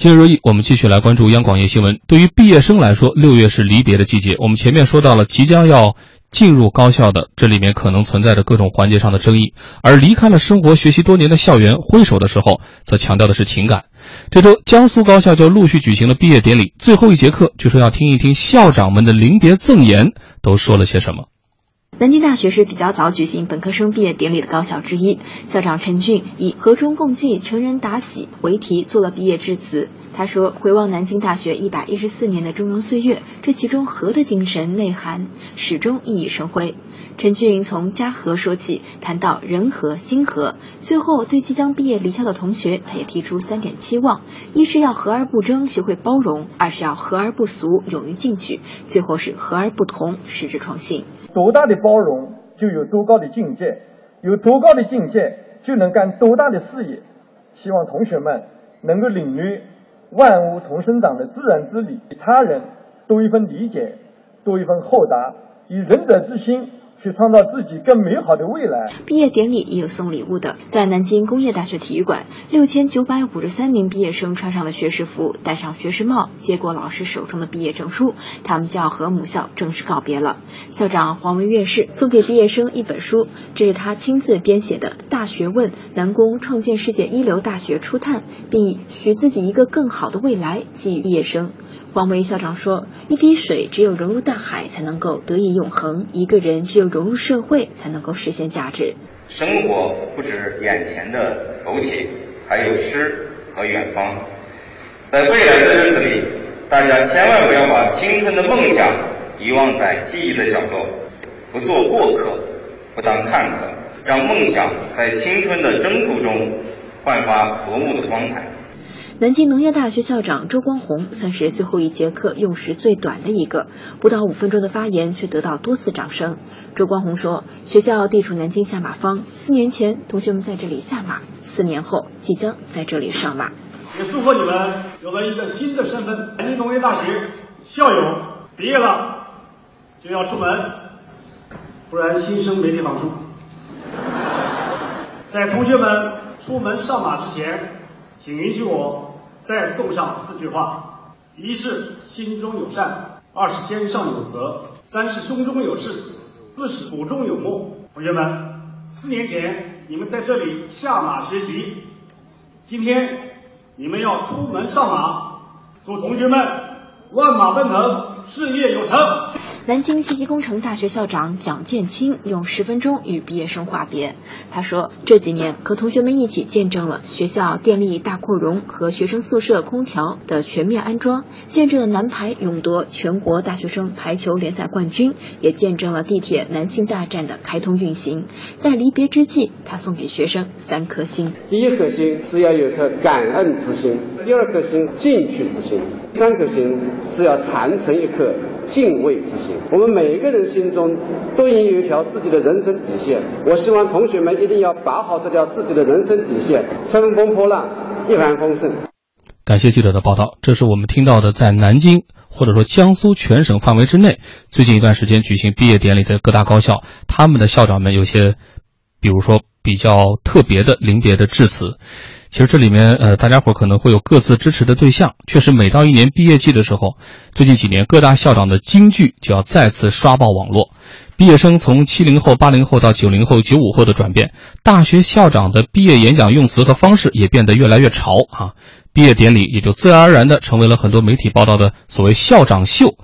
今日热议，我们继续来关注央广夜新闻。对于毕业生来说，六月是离别的季节。我们前面说到了即将要进入高校的，这里面可能存在着各种环节上的争议；而离开了生活学习多年的校园，挥手的时候，则强调的是情感。这周，江苏高校就陆续举行了毕业典礼，最后一节课，据说要听一听校长们的临别赠言，都说了些什么。南京大学是比较早举行本科生毕业典礼的高校之一。校长陈俊以“和衷共济，成人达己”为题做了毕业致辞。他说：“回望南京大学一百一十四年的峥嵘岁月，这其中和的精神内涵始终熠熠生辉。”陈俊从家和说起，谈到人和心和，最后对即将毕业离校的同学，他也提出三点期望：一是要和而不争，学会包容；二是要和而不俗，勇于进取；最后是和而不同，矢志创新。多大的包容，就有多高的境界；有多高的境界，就能干多大的事业。希望同学们能够领略万物同生长的自然之理，他人多一份理解，多一份厚达，以仁者之心。去创造自己更美好的未来。毕业典礼也有送礼物的，在南京工业大学体育馆，六千九百五十三名毕业生穿上了学士服，戴上学士帽，接过老师手中的毕业证书，他们就要和母校正式告别了。校长黄文院士送给毕业生一本书，这是他亲自编写的《大学问：南工创建世界一流大学初探》，并以许自己一个更好的未来寄予毕业生。黄维校长说：“一滴水只有融入大海，才能够得以永恒；一个人只有融入社会，才能够实现价值。生活不止眼前的苟且，还有诗和远方。在未来的日子里，大家千万不要把青春的梦想遗忘在记忆的角落，不做过客，不当看客，让梦想在青春的征途中焕发夺目的光彩。”南京农业大学校长周光红算是最后一节课用时最短的一个，不到五分钟的发言却得到多次掌声。周光红说：“学校地处南京下马坊，四年前同学们在这里下马，四年后即将在这里上马。也祝贺你们有了一个新的身份——南京农业大学校友。毕业了就要出门，不然新生没地方住。在同学们出门上马之前，请允许我。”再送上四句话：一是心中有善，二是肩上有责，三是胸中有事，四是骨中有梦。同学们，四年前你们在这里下马学习，今天你们要出门上马，祝同学们万马奔腾，事业有成。南京信息工程大学校长蒋建清用十分钟与毕业生话别。他说：“这几年和同学们一起见证了学校电力大扩容和学生宿舍空调的全面安装，见证了男排勇夺全国大学生排球联赛冠军，也见证了地铁南信大站的开通运行。在离别之际，他送给学生三颗心：第一颗心是要有颗感恩之心；第二颗心进取之心；三颗心是要传承一颗敬畏之心。”我们每个人心中都应有一条自己的人生底线。我希望同学们一定要把好这条自己的人生底线，乘风破浪，一帆风顺。感谢记者的报道。这是我们听到的，在南京或者说江苏全省范围之内，最近一段时间举行毕业典礼的各大高校，他们的校长们有些，比如说比较特别的临别的致辞。其实这里面，呃，大家伙可能会有各自支持的对象。确实，每到一年毕业季的时候，最近几年各大校长的金句就要再次刷爆网络。毕业生从七零后、八零后到九零后、九五后的转变，大学校长的毕业演讲用词和方式也变得越来越潮啊。毕业典礼也就自然而然的成为了很多媒体报道的所谓校长秀。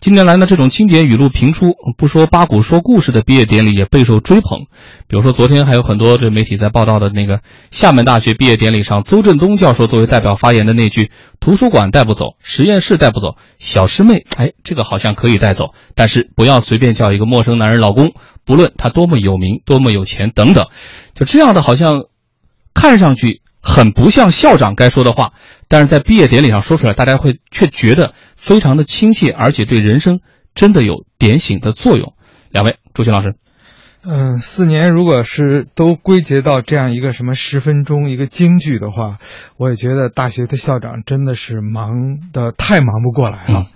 近年来呢，这种经典语录频出，不说八股说故事的毕业典礼也备受追捧。比如说，昨天还有很多这媒体在报道的那个厦门大学毕业典礼上，邹振东教授作为代表发言的那句“图书馆带不走，实验室带不走，小师妹”，哎，这个好像可以带走，但是不要随便叫一个陌生男人老公，不论他多么有名、多么有钱等等，就这样的好像看上去很不像校长该说的话。但是在毕业典礼上说出来，大家会却觉得非常的亲切，而且对人生真的有点醒的作用。两位，朱青老师，嗯，四年如果是都归结到这样一个什么十分钟一个京剧的话，我也觉得大学的校长真的是忙的太忙不过来了。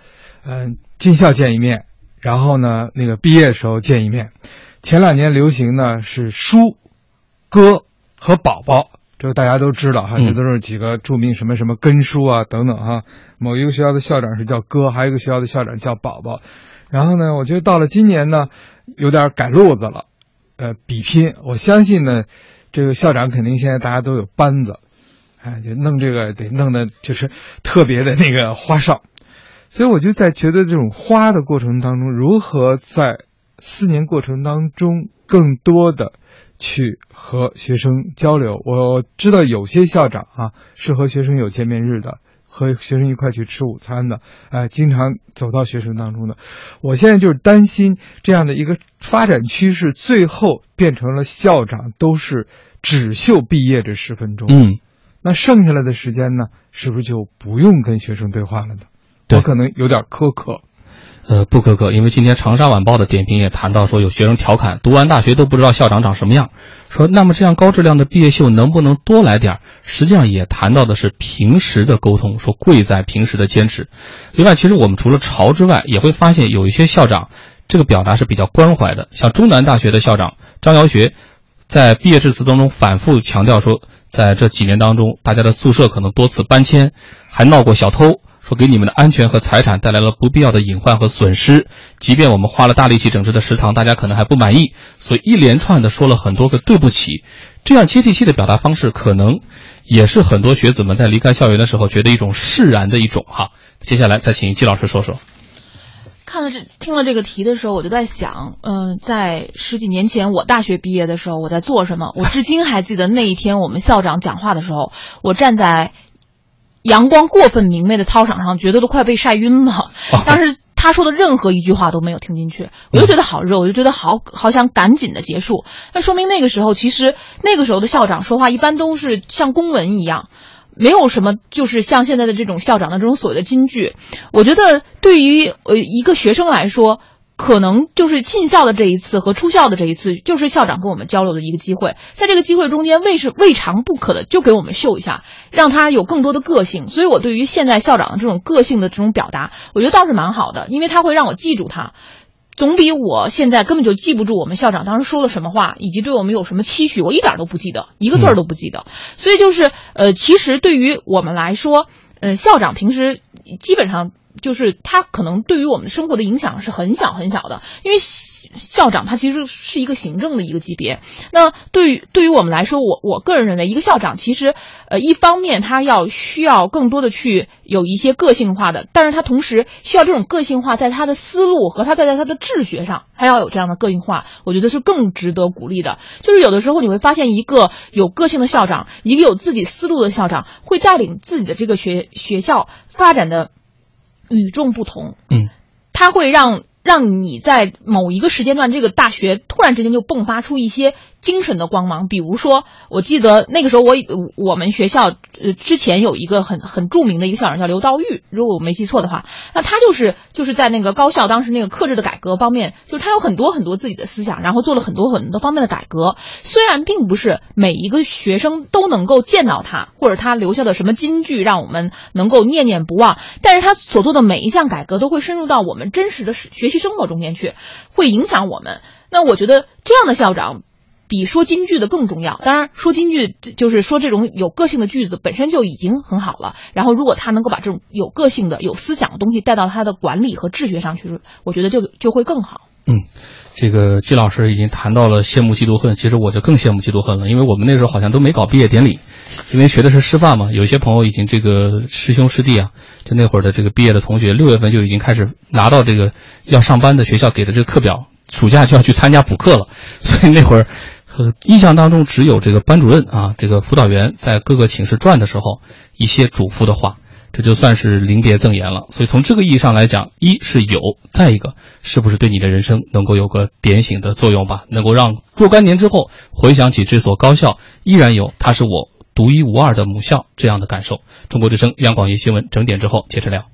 嗯，进校见一面，然后呢，那个毕业时候见一面。前两年流行呢是书、歌和宝宝。这个大家都知道哈，这都是几个著名什么什么根叔啊等等哈。某一个学校的校长是叫哥，还有一个学校的校长叫宝宝。然后呢，我觉得到了今年呢，有点改路子了，呃，比拼。我相信呢，这个校长肯定现在大家都有班子，哎，就弄这个得弄的就是特别的那个花哨。所以我就在觉得这种花的过程当中，如何在四年过程当中更多的。去和学生交流，我知道有些校长啊是和学生有见面日的，和学生一块去吃午餐的，哎，经常走到学生当中的。我现在就是担心这样的一个发展趋势，最后变成了校长都是只秀毕业这十分钟，嗯，那剩下来的时间呢，是不是就不用跟学生对话了呢？我可能有点苛刻。呃，不苛刻，因为今天长沙晚报的点评也谈到说，有学生调侃，读完大学都不知道校长长什么样。说，那么这样高质量的毕业秀能不能多来点儿？实际上也谈到的是平时的沟通，说贵在平时的坚持。另外，其实我们除了潮之外，也会发现有一些校长，这个表达是比较关怀的。像中南大学的校长张瑶学，在毕业致辞当中反复强调说，在这几年当中，大家的宿舍可能多次搬迁，还闹过小偷。说给你们的安全和财产带来了不必要的隐患和损失，即便我们花了大力气整治的食堂，大家可能还不满意，所以一连串的说了很多个对不起，这样接地气的表达方式，可能也是很多学子们在离开校园的时候觉得一种释然的一种哈。接下来再请季老师说说。看了这听了这个题的时候，我就在想，嗯，在十几年前我大学毕业的时候，我在做什么？我至今还记得那一天我们校长讲话的时候，我站在。阳光过分明媚的操场上，觉得都快被晒晕了。当时他说的任何一句话都没有听进去，我就觉得好热，我就觉得好好想赶紧的结束。那说明那个时候，其实那个时候的校长说话一般都是像公文一样，没有什么就是像现在的这种校长的这种所谓的金句。我觉得对于呃一个学生来说。可能就是进校的这一次和出校的这一次，就是校长跟我们交流的一个机会。在这个机会中间，未是未尝不可的，就给我们秀一下，让他有更多的个性。所以我对于现在校长的这种个性的这种表达，我觉得倒是蛮好的，因为他会让我记住他，总比我现在根本就记不住我们校长当时说了什么话，以及对我们有什么期许，我一点都不记得，一个字儿都不记得。所以就是呃，其实对于我们来说，嗯，校长平时基本上。就是他可能对于我们生活的影响是很小很小的，因为校长他其实是一个行政的一个级别。那对于对于我们来说，我我个人认为，一个校长其实呃一方面他要需要更多的去有一些个性化的，但是他同时需要这种个性化在他的思路和他在在他的治学上，他要有这样的个性化，我觉得是更值得鼓励的。就是有的时候你会发现，一个有个性的校长，一个有自己思路的校长，会带领自己的这个学学校发展的。与众不同，嗯，它会让让你在某一个时间段，这个大学突然之间就迸发出一些。精神的光芒，比如说，我记得那个时候，我我们学校呃之前有一个很很著名的一个校长叫刘道玉，如果我没记错的话，那他就是就是在那个高校当时那个课制的改革方面，就是他有很多很多自己的思想，然后做了很多很多方面的改革。虽然并不是每一个学生都能够见到他，或者他留下的什么金句让我们能够念念不忘，但是他所做的每一项改革都会深入到我们真实的学习生活中间去，会影响我们。那我觉得这样的校长。比说京剧的更重要。当然，说京剧就是说这种有个性的句子本身就已经很好了。然后，如果他能够把这种有个性的、有思想的东西带到他的管理和治学上去，我觉得就就会更好。嗯，这个季老师已经谈到了羡慕嫉妒恨，其实我就更羡慕嫉妒恨了，因为我们那时候好像都没搞毕业典礼，因为学的是师范嘛。有些朋友已经这个师兄师弟啊，就那会儿的这个毕业的同学，六月份就已经开始拿到这个要上班的学校给的这个课表，暑假就要去参加补课了，所以那会儿。印象当中只有这个班主任啊，这个辅导员在各个寝室转的时候，一些嘱咐的话，这就算是临别赠言了。所以从这个意义上来讲，一是有，再一个是不是对你的人生能够有个点醒的作用吧？能够让若干年之后回想起这所高校，依然有它是我独一无二的母校这样的感受。中国之声央广夜新闻整点之后接着聊。